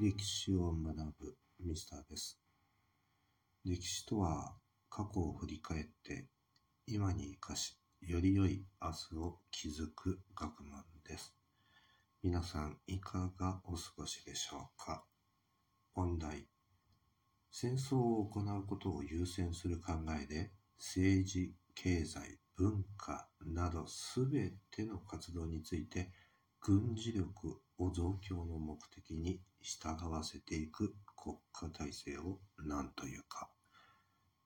歴史を学ぶミスターです。歴史とは過去を振り返って今に生かし、より良い明日を築く学問です。皆さんいかがお過ごしでしょうか？本題。戦争を行うことを優先する考えで政治、経済、文化などすべての活動について軍事力を増強の目的に従わせていく国家体制を何というか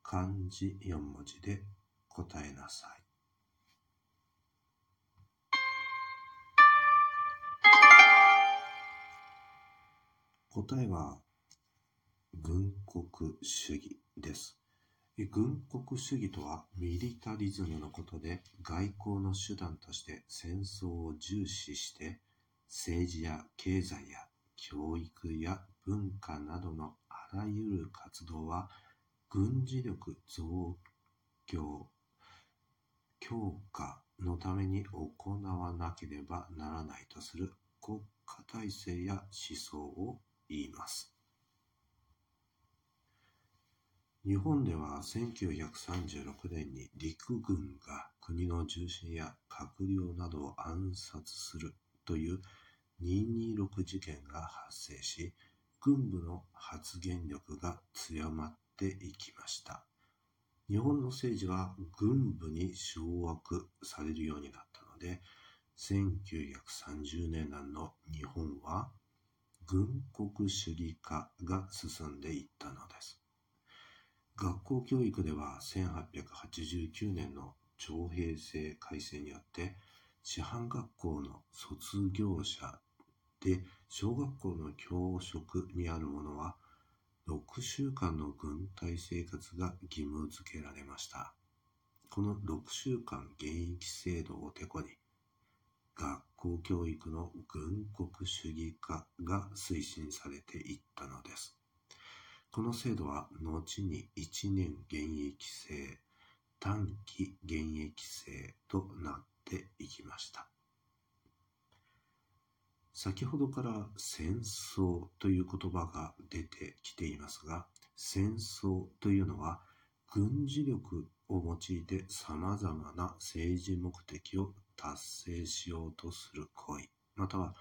漢字4文字で答えなさい。答えは軍国主義です。軍国主義とはミリタリズムのことで外交の手段として戦争を重視して政治や経済や教育や文化などのあらゆる活動は軍事力増強強化のために行わなければならないとする国家体制や思想を言います。日本では1936年に陸軍が国の重臣や閣僚などを暗殺するという226事件が発生し、軍部の発言力が強まっていきました。日本の政治は軍部に掌握されるようになったので、1930年代の日本は軍国主義化が進んでいったのです。学校教育では1889年の徴兵制改正によって師範学校の卒業者で小学校の教職にある者は6週間の軍隊生活が義務付けられました。この6週間現役制度をてこに学校教育の軍国主義化が推進されていったのです。この制度は後に1年現役制、短期現役制となっていきました。先ほどから戦争という言葉が出てきていますが、戦争というのは軍事力を用いて様々な政治目的を達成しようとする行為、または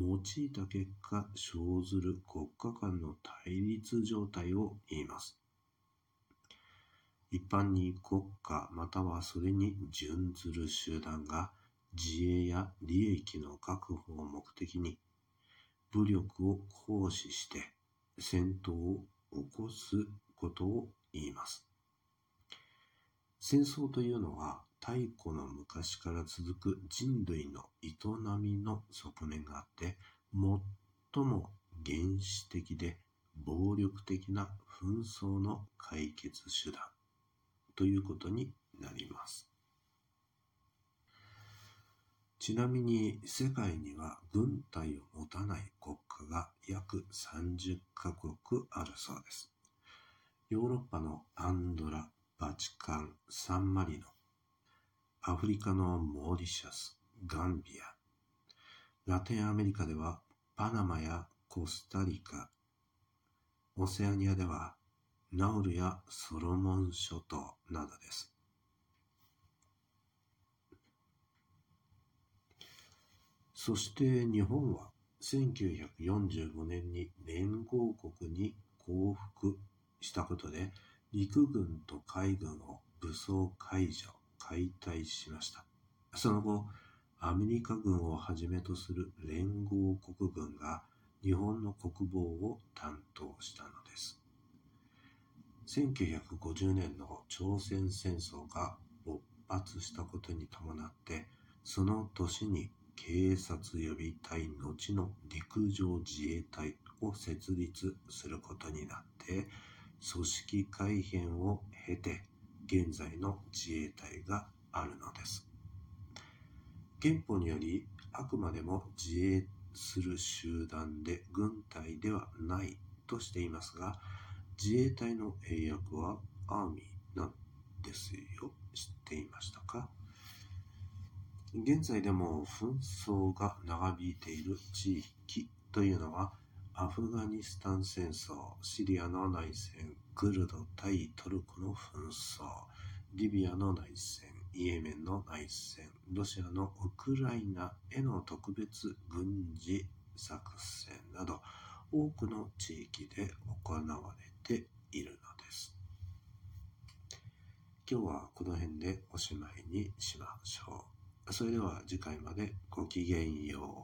用いた結果生ずる国家間の対立状態を言います。一般に国家またはそれに準ずる集団が自衛や利益の確保を目的に武力を行使して戦闘を起こすことを言います。戦争というのは太古の昔から続く人類の営みの側面があって、最も原始的で暴力的な紛争の解決手段ということになります。ちなみに世界には軍隊を持たない国家が約30カ国あるそうです。ヨーロッパのアンドラ、バチカン、サンマリノ、アフリカのモーリシャス、ガンビア、ラテンアメリカではパナマやコスタリカ、オセアニアではナウルやソロモン諸島などです。そして日本は1945年に連合国に降伏したことで陸軍と海軍を武装解除、解体しました。その後、アメリカ軍をはじめとする連合国軍が日本の国防を担当したのです。1950年の朝鮮戦争が勃発したことに伴って、その年に警察予備隊後の陸上自衛隊を設立することになって、組織改編を経て現在の自衛隊があるのです。憲法によりあくまでも自衛する集団で軍隊ではないとしていますが、自衛隊の英訳はアーミーなんですよ。知っていましたか？現在でも紛争が長引いている地域というのはアフガニスタン戦争、シリアの内戦、クルド対トルコの紛争、リビアの内戦、イエメンの内戦、ロシアのウクライナへの特別軍事作戦など、多くの地域で行われているのです。今日はこの辺でおしまいにしましょう。それでは次回までごきげんよう。